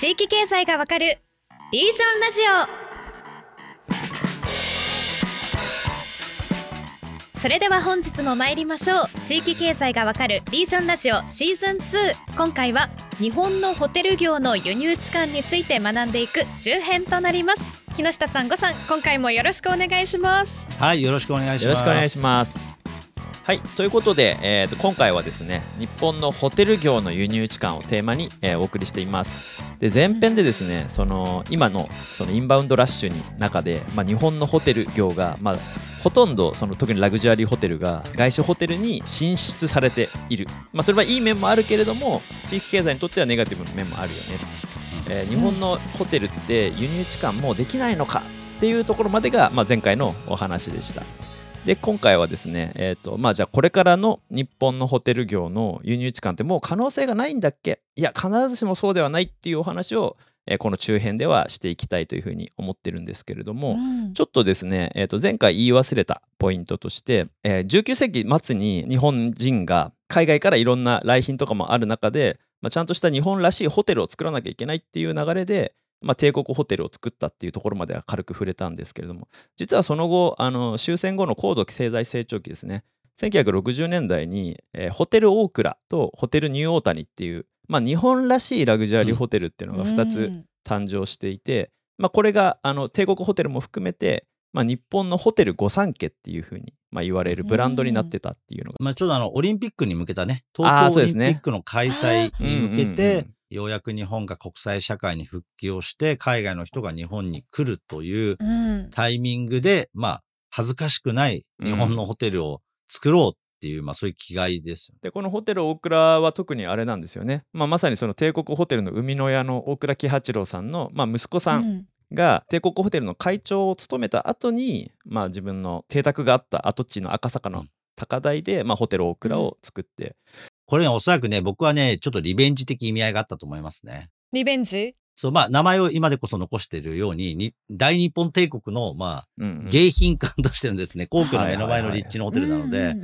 地域経済がわかるリージョンラジオ。それでは本日も参りましょう。地域経済がわかるリージョンラジオシーズン2今回は日本のホテル業の輸入地間について学んでいく中編となります。木下さんごさん今回もよろしくお願いします。はいよろしくお願いします。よろしくお願いしますはいということで、えーと、今回はですね日本のホテル業の輸入地間をテーマに、えー、お送りしています。で前編でですねその今のそのインバウンドラッシュに中で、まあ、日本のホテル業が、まあ、ほとんどその特にラグジュアリーホテルが外資ホテルに進出されている、まあ、それはいい面もあるけれども地域経済にとってはネガティブな面もあるよね、えー、日本のホテルって輸入地間もうできないのかっていうところまでが、まあ、前回のお話でした。で今回はですね、えーとまあ、じゃあこれからの日本のホテル業の輸入地間ってもう可能性がないんだっけ？いや必ずしもそうではないっていうお話を、えー、この中編ではしていきたいというふうに思ってるんですけれども、うん、ちょっとですね、えー、と前回言い忘れたポイントとして、えー、19世紀末に日本人が海外からいろんな来賓とかもある中で、まあ、ちゃんとした日本らしいホテルを作らなきゃいけないっていう流れでまあ、帝国ホテルを作ったっていうところまでは軽く触れたんですけれども実はその後あの終戦後の高度経済成長期ですね。1960年代に、えー、ホテルオークラとホテルニューオータニっていう、まあ、日本らしいラグジュアリーホテルっていうのが2つ誕生していて、まあ、これがあの帝国ホテルも含めて、まあ、日本のホテル御三家っていうふうに、まあ、言われるブランドになってたっていうのが、まあ、ちょうどあのオリンピックに向けたね東京オリンピックの開催に向けて、ようやく日本が国際社会に復帰をして、海外の人が日本に来るというタイミングで、うん、まあ、恥ずかしくない日本のホテルを作ろうっていう、うん、まあそういう気概です。で、このホテル大倉は特にあれなんですよね。まあまさにその帝国ホテルの生みの親の大倉喜八郎さんの、まあ、息子さんが帝国ホテルの会長を務めた後に、まあ自分の邸宅があった跡地の赤坂の高台で、まあ、ホテル大倉を作って、これね、おそらくね、僕はね、ちょっとリベンジ的意味合いがあったと思いますね。リベンジ？そう、まあ、名前を今でこそ残しているように、に大日本帝国の、まあ、うんうん、迎賓館としてのですね、皇居の目の前の立地のホテルなので、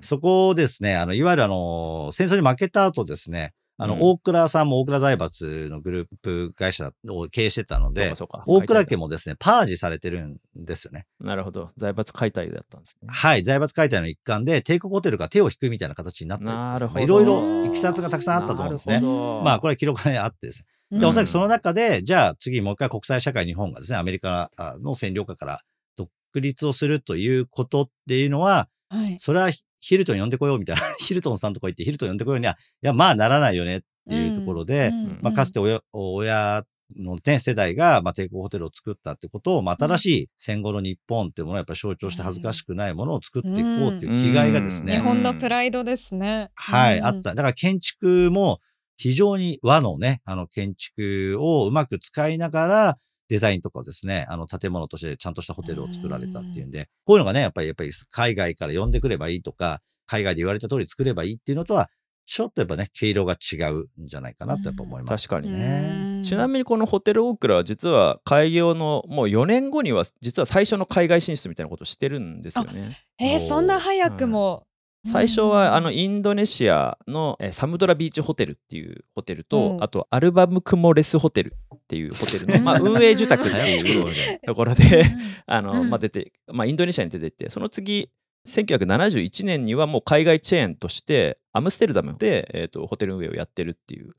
そこをですね、あの、いわゆるあの、戦争に負けた後ですね、あの、うん、大倉さんも大倉財閥のグループ会社を経営してたので、大倉家もですね、パージされてるんですよね。なるほど。財閥解体だったんですね。はい。財閥解体の一環で、帝国ホテルが手を引くみたいな形になったなるほど。いろいろいきさつがたくさんあったと思うんですね。まあ、これは記録があってですね。で、おそらくその中で、じゃあ次もう一回国際社会日本がですね、アメリカの占領下から独立をするということっていうのは、はい、それはヒルトン呼んでこようみたいな、ヒルトンさんとこ行ってヒルトン呼んでこようには、いや、まあならないよねっていうところで、まあかつて親親の、ね、世代が、まあ、帝国ホテルを作ったってことを、まあ、新しい戦後の日本っていうものをやっぱ象徴して恥ずかしくないものを作っていこうっていう気概がですね。日本のプライドですね。はい、あった。だから建築も非常に和のね、あの建築をうまく使いながら、デザインとかですね、あの建物としてちゃんとしたホテルを作られたっていうんで、こういうのがね、やっぱり、やっぱり海外から呼んでくればいいとか、海外で言われた通り作ればいいっていうのとは、ちょっとやっぱね、毛色が違うんじゃないかなとやっぱ思います、確かにね。ちなみにこのホテルオークラは実は開業のもう4年後には実は最初の海外進出みたいなことをしてるんですよね。えー、そんな早くも、最初はあのインドネシアのサムドラビーチホテルっていうホテルと、あとアルバムクモレスホテルっていうホテルの、まあ、運営受託っていうところで あの、まあ、出て、まあ、インドネシアに出てってその次1971年にはもう海外チェーンとしてアムステルダムで、えーと、ホテル運営をやってるっていう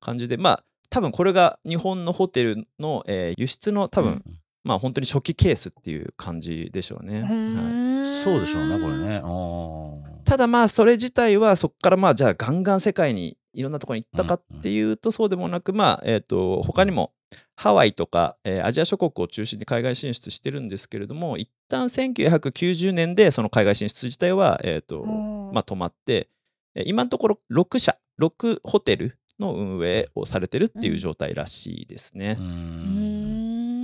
感じでまあ多分これが日本のホテルの、えー、輸出の多分、うん、まあ本当に初期ケースっていう感じでしょうね。はい、そうでしょうねこれね。ただまあそれ自体はそこからまあじゃあガンガン世界にいろんなところに行ったかっていうとそうでもなく、まあえと他にもハワイとか、えー、アジア諸国を中心に海外進出してるんですけれども一旦1990年でその海外進出自体は、えーとまあ、止まって今のところ6社6ホテルの運営をされてるっていう状態らしいですね。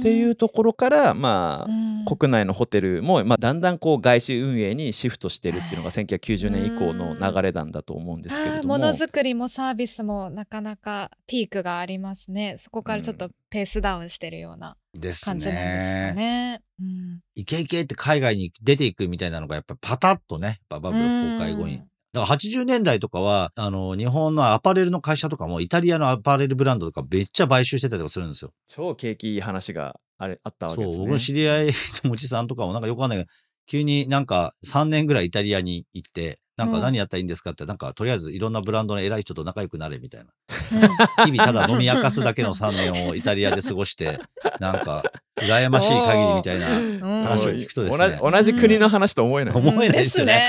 っていうところからまあ国内のホテルも、まあ、だんだんこう外資運営にシフトしてるっていうのが1990年以降の流れなんだと思うんですけれども。ものづくりもサービスもなかなかピークがありますね。そこからちょっとペースダウンしてるような感じなんですかね。ねうん、イケイケって海外に出ていくみたいなのがやっぱパタッとねバブル崩壊後にだから80年代とかは、あの、日本のアパレルの会社とかも、イタリアのアパレルブランドとかめっちゃ買収してたりとかするんですよ。超景気いい話があれあったわけですね。そう、僕の知り合いのおじさんとかもなんかよくわかんないけど、急になんか3年ぐらいイタリアに行って、なんか何やったらいいんですかって、なんかとりあえずいろんなブランドの偉い人と仲良くなれみたいな。日々ただ飲み明かすだけの3年をイタリアで過ごして、なんか羨ましい限りみたいな話を聞くとですね。同じ国の話と思えない。思えないですよね。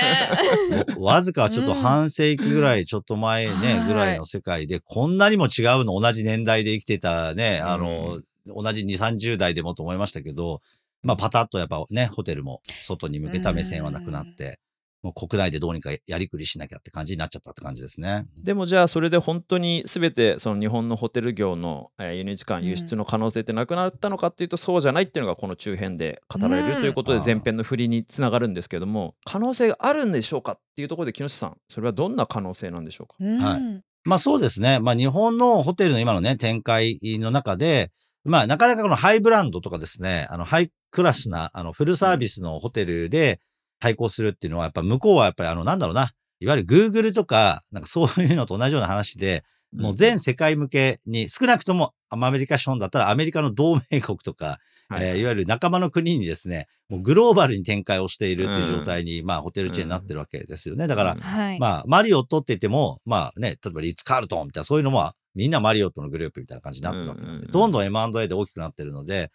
わずかちょっと半世紀ぐらい、ちょっと前ね、ぐらいの世界で、こんなにも違うの同じ年代で生きてたね、あの、同じ2、30代でもと思いましたけど、まあパタッとやっぱね、ホテルも外に向けた目線はなくなって、もう国内でどうにかやりくりしなきゃって感じになっちゃったって感じですね。でもじゃあそれで本当に全てその日本のホテル業の輸入時間輸出の可能性ってなくなったのかっていうとそうじゃないっていうのがこの中編で語られるということで前編の振りにつながるんですけども可能性があるんでしょうかっていうところで木下さんそれはどんな可能性なんでしょうか、はい。まあそうですね。まあ日本のホテルの今のね展開の中でまあなかなかこのハイブランドとかですねあのハイクラスなあのフルサービスのホテルで、対抗するっていうのは、やっぱ向こうはやっぱりあの、なんだろうな、いわゆる Google とか、なんかそういうのと同じような話で、もう全世界向けに、少なくともアメリカ資本だったらアメリカの同盟国とか、はい、えー、いわゆる仲間の国にですね、もうグローバルに展開をしているっていう状態に、うん、まあホテルチェーンになってるわけですよね。だから、うん、まあマリオットって言っても、まあね、例えばリッツ・カールトンみたいなそういうのもみんなマリオットのグループみたいな感じになってるわけなんで、どんどん M&A で大きくなってるので、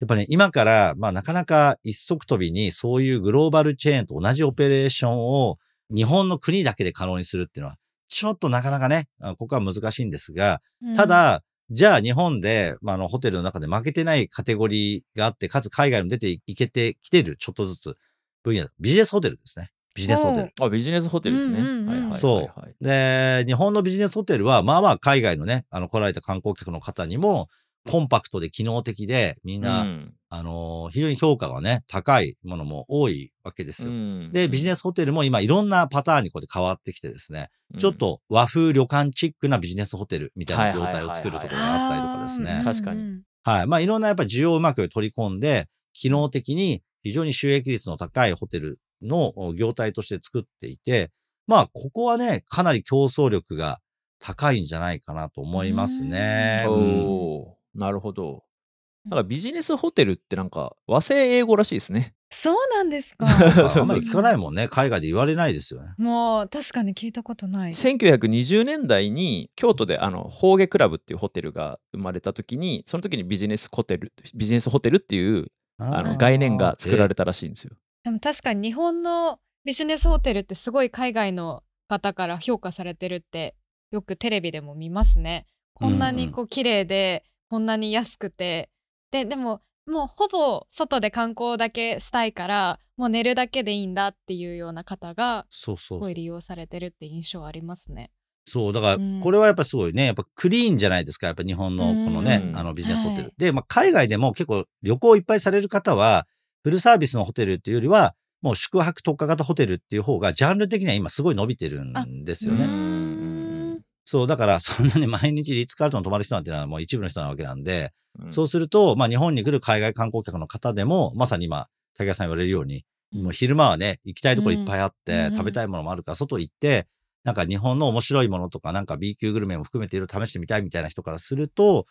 やっぱね、今から、まあなかなか一足飛びにそういうグローバルチェーンと同じオペレーションを日本の国だけで可能にするっていうのは、ちょっとなかなかね、ここは難しいんですが、ただ、じゃあ日本で、まあ、あのホテルの中で負けてないカテゴリーがあって、かつ海外にも出ていけてきてる、ちょっとずつ分野、ビジネスホテルですね。ビジネスホテル。あ、ビジネスホテルですね。そう。で、日本のビジネスホテルは、まあまあ海外のね、あの来られた観光客の方にも、コンパクトで機能的で、みんな、うん、あのー、非常に評価がね、高いものも多いわけですよ。うん、で、ビジネスホテルも今いろんなパターンにこうやって変わってきてですね、うん、ちょっと和風旅館チックなビジネスホテルみたいな状態を作るところがあったりとかですね。確かに。はい。まあいろんなやっぱ需要をうまく取り込んで、機能的に非常に収益率の高いホテルの業態として作っていて、まあここはね、かなり競争力が高いんじゃないかなと思いますね。うんなるほど。なんかビジネスホテルってなんか和製英語らしいですね。そうなんですか。あんまり聞かないもんね。海外で言われないですよね。もう確かに聞いたことない。1920年代に京都であのホーゲクラブっていうホテルが生まれた時にその時にビジネスホテルビジネスホテルっていうあの概念が作られたらしいんですよ。でも確かに日本のビジネスホテルってすごい海外の方から評価されてるってよくテレビでも見ますね。こんなにこう綺麗で、こんなに安くてででももうほぼ外で観光だけしたいからもう寝るだけでいいんだっていうような方がすごい利用されてるって印象ありますね。そう、だから、これはやっぱすごいね、やっぱクリーンじゃないですか、やっぱ日本のこのね、あのビジネスホテル。はい、で、まあ、海外でも結構旅行いっぱいされる方は、フルサービスのホテルっていうよりは、もう宿泊特化型ホテルっていう方が、ジャンル的には今すごい伸びてるんですよね。そう、だからそんなに毎日リッツ・カールトン泊まる人なんていうのはもう一部の人なわけなんで、うん、そうすると、まあ日本に来る海外観光客の方でも、まさに今、竹谷さん言われるように、もう昼間はね、行きたいところいっぱいあって、うん、食べたいものもあるから、外行って、なんか日本の面白いものとか、なんか B 級グルメも含めていろいろ試してみたいみたいな人からすると、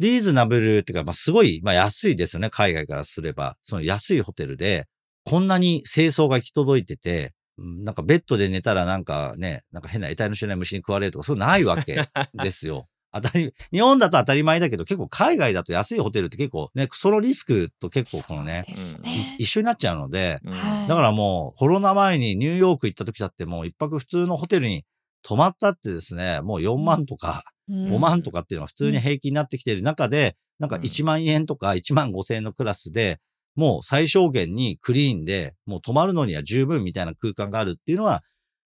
リーズナブルっていうか、まあすごい、まあ安いですよね、海外からすれば。その安いホテルで、こんなに清掃が行き届いてて、なんかベッドで寝たらなんかね、なんか変な得体の知れない虫に食われるとか、そうないわけですよ。当たり、日本だと当たり前だけど、結構海外だと安いホテルって結構ね、そのリスクと結構このね、ね。一緒になっちゃうので、うん、だからもうコロナ前にニューヨーク行った時だってもう一泊普通のホテルに泊まったってですね、もう4万とか5万とかっていうのが普通に平均になってきている中で、なんか1万円とか1万5千円のクラスで、もう最小限にクリーンで、もう泊まるのには十分みたいな空間があるっていうのは、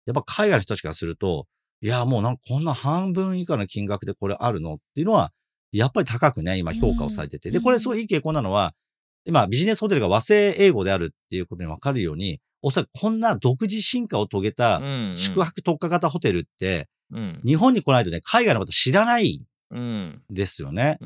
やっぱ海外の人たちからすると、いや、もうなんかこんな半分以下の金額でこれあるのっていうのは、やっぱり高くね、今評価をされてて。で、これすごいいい傾向なのは、今ビジネスホテルが和製英語であるっていうことにわかるように、おそらくこんな独自進化を遂げた宿泊特化型ホテルって、日本に来ないとね、海外のこと知らないんですよね。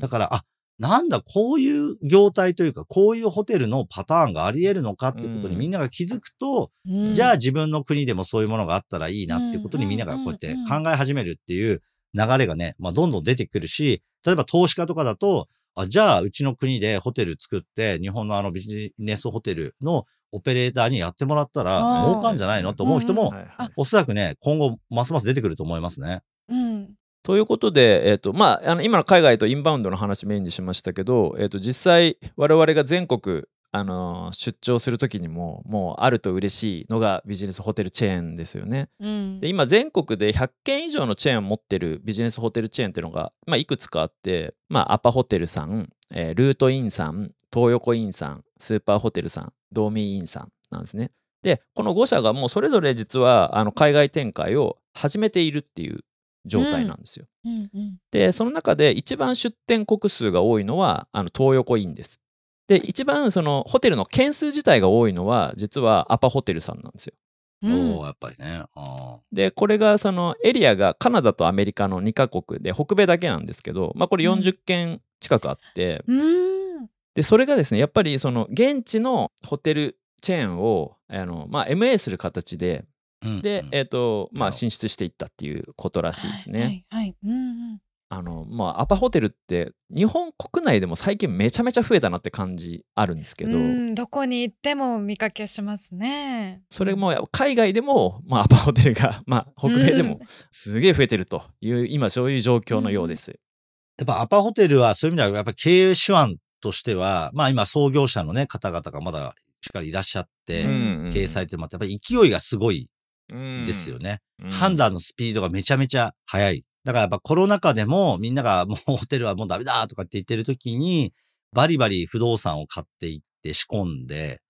だから、あ、なんだ、こういう業態というか、こういうホテルのパターンがあり得るのかっていうことにみんなが気づくと、うん、じゃあ自分の国でもそういうものがあったらいいなっていうことにみんながこうやって考え始めるっていう流れがね、まあ、どんどん出てくるし、例えば投資家とかだと、あじゃあうちの国でホテル作って、日本のあのビジネスホテルのオペレーターにやってもらったら儲かんじゃないのと思う人も、おそらくね、今後ますます出てくると思いますね。うん、ということで、えーとまあ、あの今の海外とインバウンドの話メインにしましたけど、えー、と実際我々が全国あの出張する時にももうあると嬉しいのがビジネスホテルチェーンですよね。うん、で今全国で100件以上のチェーンを持ってるビジネスホテルチェーンっていうのが、まあ、いくつかあって、まあ、アパホテルさん、えー、ルートインさん東横インさんスーパーホテルさんドーミーインさんなんですね。でこの5社がもうそれぞれ実はあの海外展開を始めているっていう状態なんですよ。うんうんうん、でその中で一番出店国数が多いのはあの東横インです。で一番そのホテルの件数自体が多いのは実はアパホテルさんなんですよ。おおやっぱりね。でこれがそのエリアがカナダとアメリカの2カ国で北米だけなんですけど、まあ、これ40件近くあって、うん、でそれがですねやっぱりその現地のホテルチェーンをあの、まあ、MA する形で、うん、で、えーとまあ、進出していったっていうことらしいですね。はいはい、うんうん。あのまあ、アパホテルって日本国内でも最近めちゃめちゃ増えたなって感じあるんですけど。どこに行っても見かけしますね。それも海外でも、まあ、アパホテルが、まあ、北米でもすげえ増えてるという今そういう状況のようです、うん、やっぱアパホテルはそういう意味ではやっぱ経営手腕としてはまあ今創業者のね方々がまだしっかりいらっしゃって経営されてもらってやっぱり勢いがすごいですよね、うん、判断のスピードがめちゃめちゃ速い。だからやっぱコロナ禍でもみんながもう ホテルはもうダメだとかって言ってる時に、バリバリ不動産を買っていって仕込んで、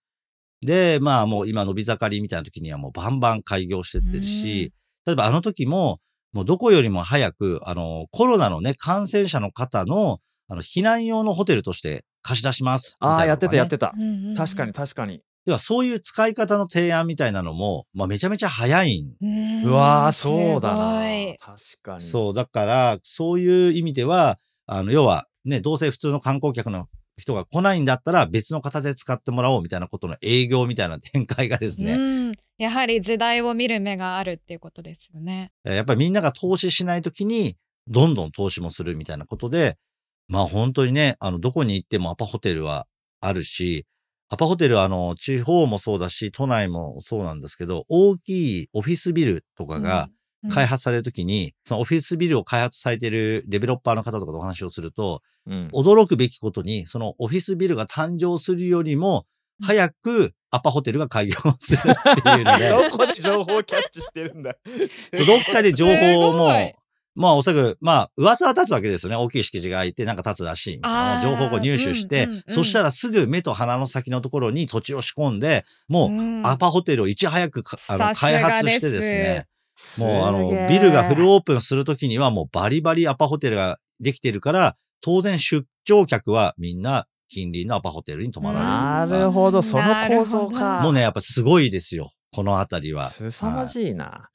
で、まあもう今伸び盛りみたいな時にはもうバンバン開業してってるし、例えばあの時も、もうどこよりも早く、あの、コロナのね、感染者の方の、あの、避難用のホテルとして貸し出します、ね、ああ、やってたやってた。確かに確かに。ではそういう使い方の提案みたいなのも、まあ、めちゃめちゃ早いん。うわー、そうだな。確かに。そう、だから、そういう意味では、あの、要は、ね、どうせ普通の観光客の人が来ないんだったら別の形で使ってもらおうみたいなことの営業みたいな展開がですね。やはり時代を見る目があるっていうことですよね。やっぱりみんなが投資しないときに、どんどん投資もするみたいなことで、まあ本当にね、あの、どこに行ってもアパホテルはあるし、アパホテルはあの、地方もそうだし、都内もそうなんですけど、大きいオフィスビルとかが開発されるときに、うんうん、そのオフィスビルを開発されているデベロッパーの方とかとお話をすると、うん、驚くべきことに、そのオフィスビルが誕生するよりも、早くアパホテルが開業するっていうので。どこで情報をキャッチしてるんだ。どっかで情報をもう、まあ、おそらく、まあ、噂は立つわけですよね。大きい敷地が空いて、なんか立つらしい。情報を入手して、うんうんうん、そしたらすぐ目と鼻の先のところに土地を仕込んで、もう、アパホテルをいち早くあの開発してですね、もう、あの、ビルがフルオープンするときには、もうバリバリアパホテルができてるから、当然出張客はみんな近隣のアパホテルに泊まられる。なるほど、その構造か。もうね、やっぱすごいですよ。このあたりは。凄まじいな。は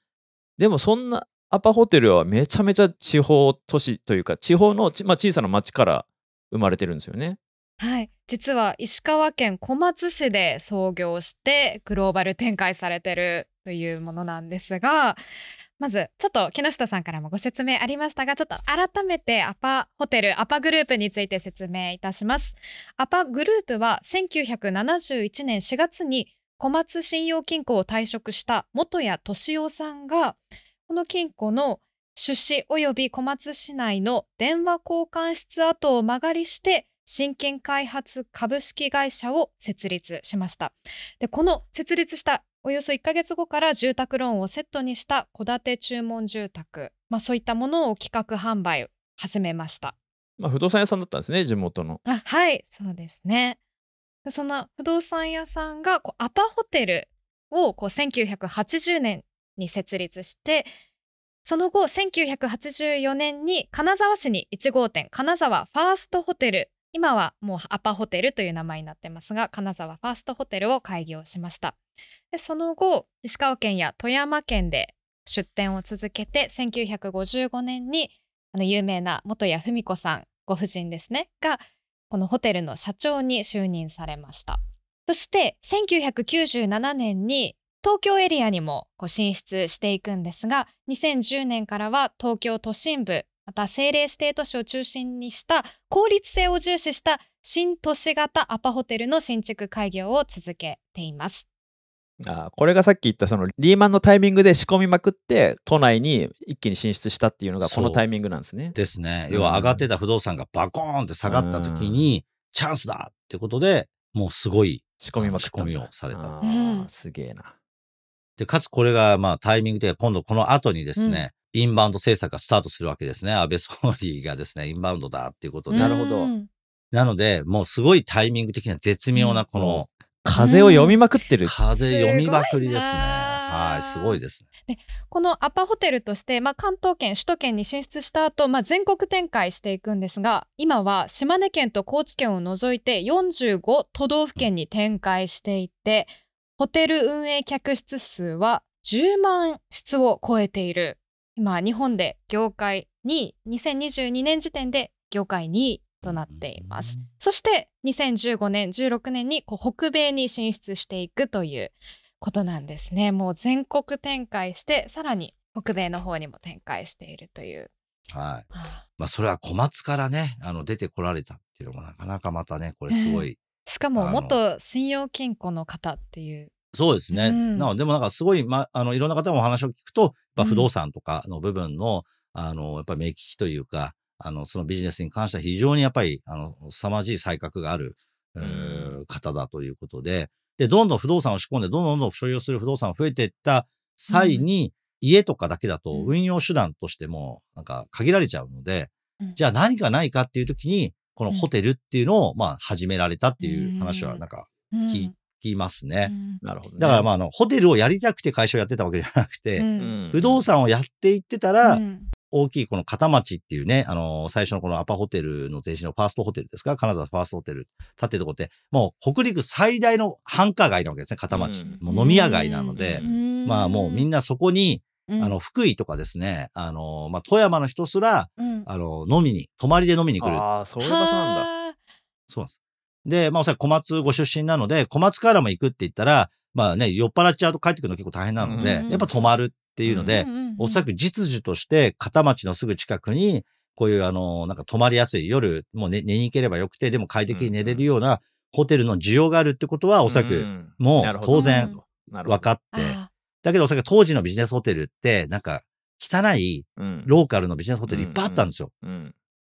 い、でもそんな、アパホテルはめちゃめちゃ地方都市というか地方の、まあ、小さな町から生まれてるんですよね。はい実は石川県小松市で創業してグローバル展開されてるというものなんですがまずちょっと木下さんからもご説明ありましたがちょっと改めてアパホテルアパグループについて説明いたしますアパグループは1971年4月に小松信用金庫を退職した元谷俊夫さんがこの金庫の出資及び小松市内の電話交換室跡を間借りして新建開発株式会社を設立しました。でこの設立したおよそ1ヶ月後から住宅ローンをセットにした戸建て注文住宅、まあ、そういったものを企画販売を始めました、まあ、不動産屋さんだったんですね地元の。あはいそうですね。その不動産屋さんがこうアパホテルをこう1980年に設立してその後1984年に金沢市に1号店金沢ファーストホテル今はもうアパホテルという名前になってますが金沢ファーストホテルを開業しました。でその後石川県や富山県で出店を続けて1955年にあの有名な元谷文子さんご婦人ですねがこのホテルの社長に就任されました。そして1997年に東京エリアにもこう進出していくんですが2010年からは東京都心部また政令指定都市を中心にした効率性を重視した新都市型アパホテルの新築開業を続けています。あこれがさっき言ったそのリーマンのタイミングで仕込みまくって都内に一気に進出したっていうのがこのタイミングなんですね。ですね。要は上がってた不動産がバコーンって下がった時に、チャンスだってことでもうすごい仕込みまく仕込みをされた。すげえな。で、かつこれがまあタイミングで今度この後にですね、インバウンド政策がスタートするわけですね。安倍総理がですね、インバウンドだっていうことで。なるほど。なので、もうすごいタイミング的な絶妙なこの、風を読みまくってる。風読みまくりですね。はい、すごいですね。でこのアパホテルとして、まあ、関東圏首都圏に進出した後、まあ全国展開していくんですが今は島根県と高知県を除いて45都道府県に展開していてホテル運営客室数は10万室を超えている今日本で業界2位2022年時点で業界2位となっています。そして2015年16年に北米に進出していくということなんですね。もう全国展開してさらに北米の方にも展開しているという。はい。まあそれは小松からねあの出てこられたっていうのもなかなかまたねこれすごい。しかも元信用金庫の方っていう。そうですね。うん、なのでもなんかすごい、ま、あの、いろんな方のお話を聞くと、やっぱ不動産とかの部分の、うん、あの、やっぱり目利きというか、あの、そのビジネスに関しては非常にやっぱり、あの、凄まじい才覚がある、うん、方だということで、で、どんどん不動産を仕込んで、どんどんどん所有する不動産が増えていった際に、家とかだけだと運用手段としても、なんか限られちゃうので、じゃあ何かないかっていう時に、このホテルっていうのを、まあ、始められたっていう話は、なんか、聞いきますね。なるほど、ね、だからまあ、あの、ホテルをやりたくて会社をやってたわけじゃなくて、うん、不動産をやっていってたら、うん、大きいこの片町っていうね、あの、最初のこのアパホテルの前身のファーストホテルですか？金沢ファーストホテル建ってるとこって、もう北陸最大の繁華街なわけですね、片町。うん、もう飲み屋街なので、まあもうみんなそこに、あの、福井とかですね、あの、まあ、富山の人すら、あの、飲みに、泊まりで飲みに来る。ああ、そういう場所なんだ。そうなんです。で、まあおそらく小松ご出身なので、小松からも行くって言ったら、まあね、酔っ払っちゃうと帰ってくるの結構大変なので、うんうん、やっぱ泊まるっていうので、うんうんうん、おそらく実需として片町のすぐ近くに、こういうあの、なんか泊まりやすい夜、もう寝寝に行ければよくて、でも快適に寝れるようなホテルの需要があるってことは、おそらくもう当然分かって、だけどおそらく当時のビジネスホテルって、なんか汚いローカルのビジネスホテルいっぱいあったんですよ。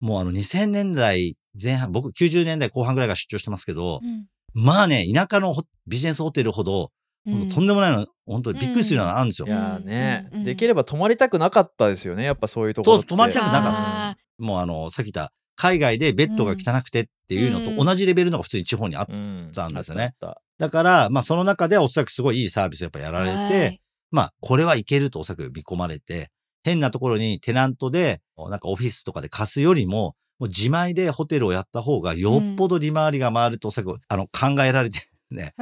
もうあの2000年代前半、僕90年代後半ぐらいが出張してますけど、うん、まあね、田舎のビジネスホテルほど、うん、とんでもないの、本当にびっくりするようなのあるんですよ。いやね、できれば泊まりたくなかったですよね、やっぱそういうところそう、泊まりたくなかった。もうあの、さっき言った、海外でベッドが汚くてっていうのと同じレベルのが普通に地方にあったんですよね。だから、まあその中でおそらくすごいいいサービスをやっぱやられて、まあこれはいけるとおそらく見込まれて、変なところにテナントで、なんかオフィスとかで貸すよりも、もう自前でホテルをやった方がよっぽど利回りが回るとおそらく、あの考えられてね。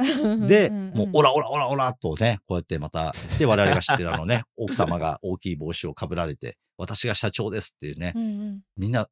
で、もう、オラオラオラオラとね、こうやってまた、で、我々が知ってるあのね、奥様が大きい帽子をかぶられて、私が社長ですっていうね、みんな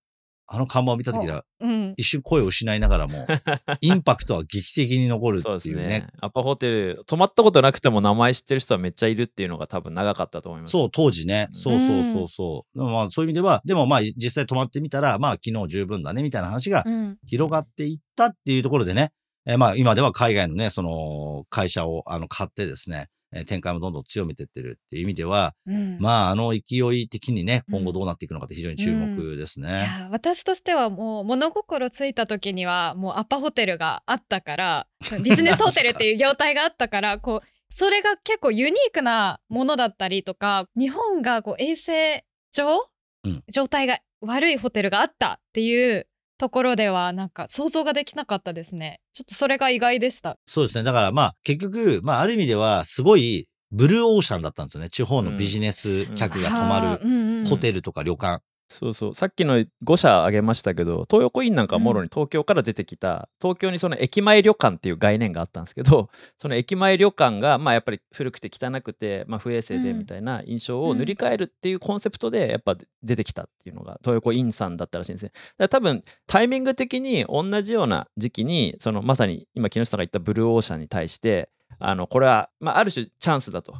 あの看板を見た時は、うん、一瞬声を失いながらも、インパクトは劇的に残るっていうね。うねアパホテル、泊まったことなくても名前知ってる人はめっちゃいるっていうのが多分長かったと思います。そう、当時ね。そうそうそうそう。まあそういう意味では、でもまあ実際泊まってみたら、まあ昨日十分だねみたいな話が広がっていったっていうところでね、えー、まあ今では海外のね、その会社をあの買ってですね、え展開もどんどん強めてってるっていう意味では、うん、まああの勢い的にね今後どうなっていくのかって非常に注目ですね、うん、私としてはもう物心ついた時にはもうアパホテルがあったから ビジネスホテルっていう業態があったからこうそれが結構ユニークなものだったりとか日本がこう衛生上、うん、状態が悪いホテルがあったっていうところではなんか想像ができなかったですね。ちょっとそれが意外でした。そうですね。だからまあ結局、まあある意味ではすごいブルーオーシャンだったんですよね。地方のビジネス客が泊まるホテルとか旅館。そうそう。さっきの5社挙げましたけど東横インなんかもろに東京から出てきた、うん、東京にその駅前旅館っていう概念があったんですけどその駅前旅館がまあやっぱり古くて汚くて、まあ、不衛生でみたいな印象を塗り替えるっていうコンセプトでやっぱ出てきたっていうのが東横インさんだったらしいんですね。だから多分タイミング的に同じような時期にそのまさに今木下さんが言ったブルーオーシャンに対してあのこれは、まあ、ある種チャンスだと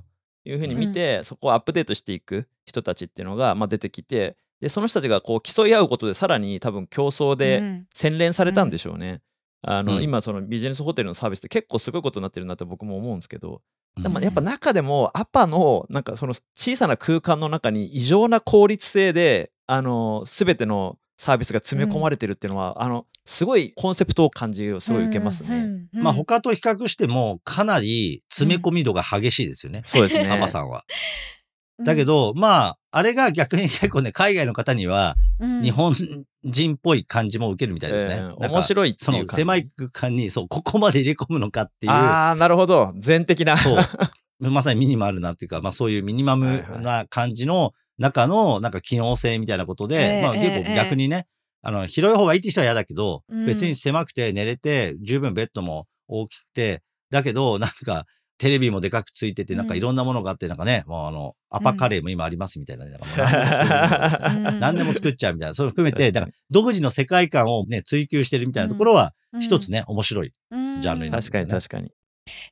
いうふうに見て、うん、そこをアップデートしていく人たちっていうのが、まあ、出てきてでその人たちがこう競い合うことでさらに多分競争で洗練されたんでしょうね。うん、あの、うん、今そのビジネスホテルのサービスって結構すごいことになってるなって僕も思うんですけどでもやっぱ中でもアパのなんかその小さな空間の中に異常な効率性であの全てのサービスが詰め込まれてるっていうのは、うん、あのすごいコンセプトを感じをすごい受けますね。うんうんうん、まあ他と比較してもかなり詰め込み度が激しいですよね。そうですね。アパさんは。だけど、まあ、あれが逆に 結構ね、海外の方には、日本人っぽい感じも受けるみたいですね。えー、面白いっていうその狭い空間に、そう、ここまで入れ込むのかっていう。ああ、なるほど。全的な。そう。まさにミニマルなっていうか、まあそういうミニマムな感じの中の、なんか機能性みたいなことで、まあ結構逆にね、あの、広い方がいいって人は嫌だけど、別に狭くて寝れて、十分ベッドも大きくて、だけど、なんか、テレビもでかくついてて、なんかいろんなものがあって、なんかね、もうあの、アパカレーも今ありますみたいなね。何でも作っちゃうみたいな、それを含めて、だから独自の世界観をね、追求してるみたいなところは、一つね、面白いジャンルになる、ね、確かに確かに。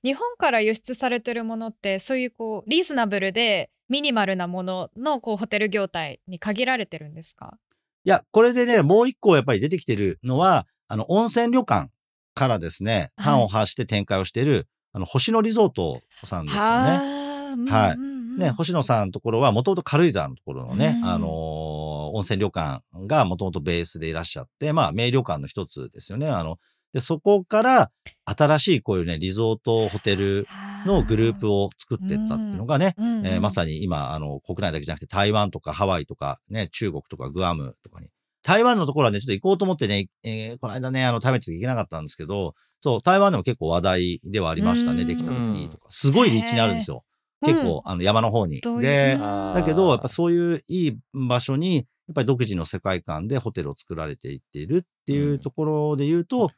日本から輸出されてるものって、そういうこう、リーズナブルでミニマルなもののこうホテル業態に限られてるんですか？いや、これでね、もう一個やっぱり出てきてるのは、あの、温泉旅館からですね、端を発して展開をしている、あの、星野リゾートさんですよね。はい。ね、星野さんのところは、もともと軽井沢のところのね、あのー、温泉旅館がもともとベースでいらっしゃって、まあ、名旅館の一つですよね。あの、で、そこから、新しいこういうね、リゾートホテルのグループを作っていったっていうのがね、えー、まさに今、あの、国内だけじゃなくて台湾とかハワイとかね、中国とかグアムとかに。台湾のところはね、ちょっと行こうと思ってね、えー、この間ね、あの、食べて行けなかったんですけど、そう、台湾でも結構話題ではありましたね、できた時とか。すごい立地にあるんですよ。結構、あの、山の方に。で、だけど、やっぱそういういい場所に、やっぱり独自の世界観でホテルを作られていっているっていうところで言うと、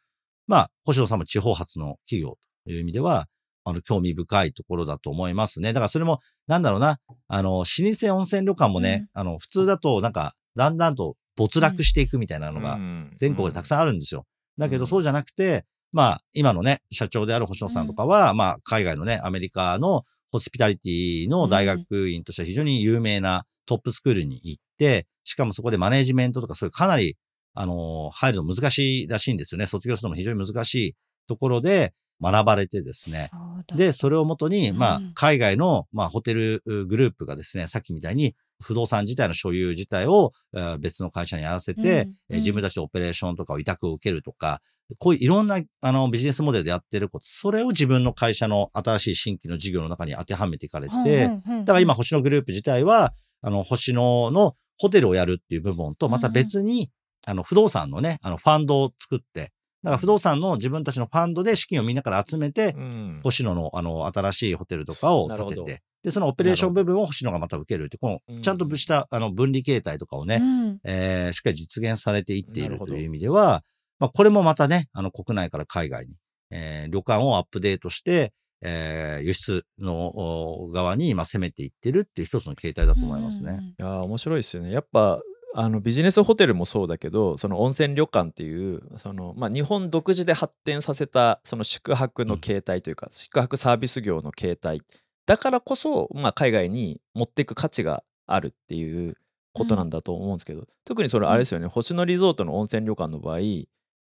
まあ、星野さんも地方発の企業という意味では、あの、興味深いところだと思いますね。だからそれも、なんだろうな、あの、老舗温泉旅館もね、うん、あの、普通だと、なんか、だんだんと没落していくみたいなのが、全国でたくさんあるんですよ。だけど、そうじゃなくて、まあ、今のね、社長である星野さんとかは、うん、まあ、海外のね、アメリカのホスピタリティの大学院としては非常に有名なトップスクールに行って、しかもそこでマネジメントとかそういうかなり、あのー、入るの難しいらしいんですよね。卒業するのも非常に難しいところで学ばれてですね。で、それをもとに、まあ、海外の、まあ、ホテルグループがですね、さっきみたいに、不動産自体の所有自体を別の会社にやらせて、うん。うん、自分たちでオペレーションとかを委託を受けるとか、こういういろんなあのビジネスモデルでやってること、それを自分の会社の新しい新規の事業の中に当てはめていかれて、だから今星野グループ自体は、あの星野のホテルをやるっていう部分と、また別に、あの不動産のね、あのファンドを作って、だから不動産の自分たちのファンドで資金をみんなから集めて、星野のあの新しいホテルとかを建てて、で、そのオペレーション部分を星野がまた受けるって、この、ちゃんとしたあの分離形態とかをね、えしっかり実現されていっているという意味では、まあ、これもまたね、あの、国内から海外に、えー、旅館をアップデートして、えー、輸出の側に今攻めていってるっていう一つの形態だと思いますね。いや面白いですよね。やっぱあのビジネスホテルもそうだけどその温泉旅館っていうその、まあ、日本独自で発展させたその宿泊の形態というか、うん、宿泊サービス業の形態だからこそ、まあ、海外に持っていく価値があるっていうことなんだと思うんですけど、うん、特にそれあれですよね、うん、星野リゾートの温泉旅館の場合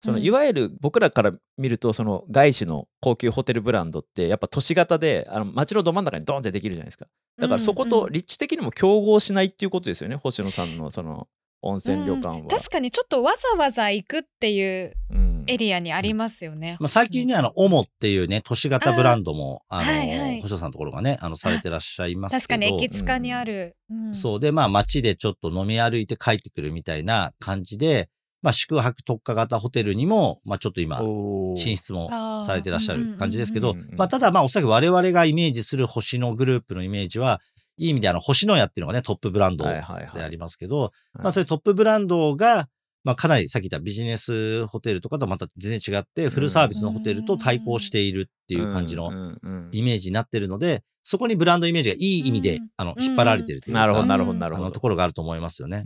そのいわゆる僕らから見るとその外資の高級ホテルブランドってやっぱ都市型であの街のど真ん中にドンってできるじゃないですか。だからそこと立地的にも競合しないっていうことですよね、星野さんのその温泉旅館は、うん、確かにちょっとわざわざ行くっていうエリアにありますよね、うん、まあ、最近ねあのオモっていうね都市型ブランドもあの、はいはい、星野さんのところがねあのされてらっしゃいますけど。確かに駅近にある、そう。でまあ街でちょっと飲み歩いて帰ってくるみたいな感じでまあ、宿泊特化型ホテルにも、まあ、ちょっと今、進出もされてらっしゃる感じですけど、まあ、ただ、まあ、おそらく我々がイメージする星野グループのイメージは、いい意味であの、星のやっていうのがね、トップブランドでありますけど、まあそういうトップブランドが、まあかなりさっき言ったビジネスホテルとかとまた全然違って、フルサービスのホテルと対抗しているっていう感じのイメージになってるので、そこにブランドイメージがいい意味で、あの、引っ張られてるというか、なるほど、なるほど、なるほど。ところがあると思いますよね。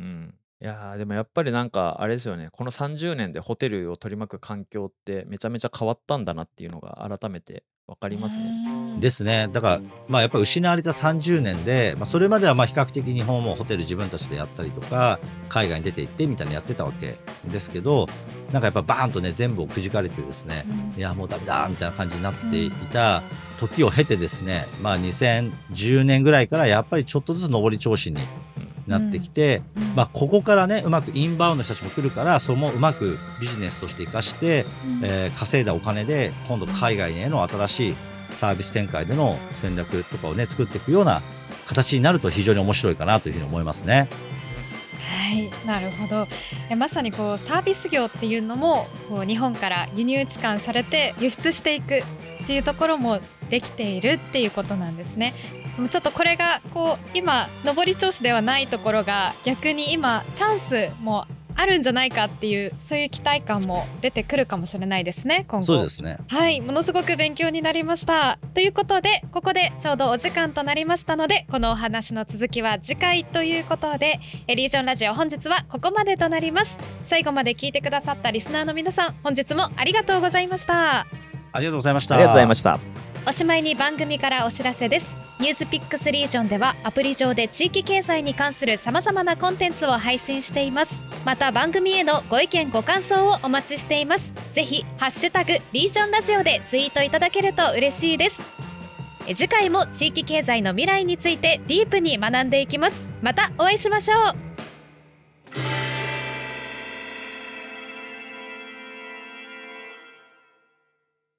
いやでもやっぱりなんかあれですよね。この30年でホテルを取り巻く環境ってめちゃめちゃ変わったんだなっていうのが改めて分かりますね。ですね。だからまあやっぱり失われた30年で、まあ、それまではまあ比較的日本もホテル自分たちでやったりとか海外に出て行ってみたいなやってたわけですけどなんかやっぱバーンとね全部をくじかれてですね、うん、いやもうダメだみたいな感じになっていた時を経てですねまあ2010年ぐらいからやっぱりちょっとずつ上り調子になってきて、うん、まあ、ここからねうまくインバウンドの人たちも来るからそれもうまくビジネスとして生かして、うん、えー、稼いだお金で今度海外への新しいサービス展開での戦略とかをね作っていくような形になると非常に面白いかなというふうに思いますね。はいなるほどまさにこうサービス業っていうのもこう日本から輸入置換されて輸出していくっていうところもできているっていうことなんですね。ちょっとこれがこう今上り調子ではないところが逆に今チャンスもあるんじゃないかっていうそういう期待感も出てくるかもしれないですね今後。そうですね。はいものすごく勉強になりました。ということでここでちょうどお時間となりましたのでこのお話の続きは次回ということでエリージョンラジオ本日はここまでとなります。最後まで聞いてくださったリスナーの皆さん本日もありがとうございました。ありがとうございました。ありがとうございました。おしまいに番組からお知らせですニュースピックスリージョンではアプリ上で地域経済に関するさまざまなコンテンツを配信しています。また番組へのご意見ご感想をお待ちしています。ぜひハッシュタグリージョンラジオでツイートいただけると嬉しいです。次回も地域経済の未来についてディープに学んでいきます。またお会いしましょう。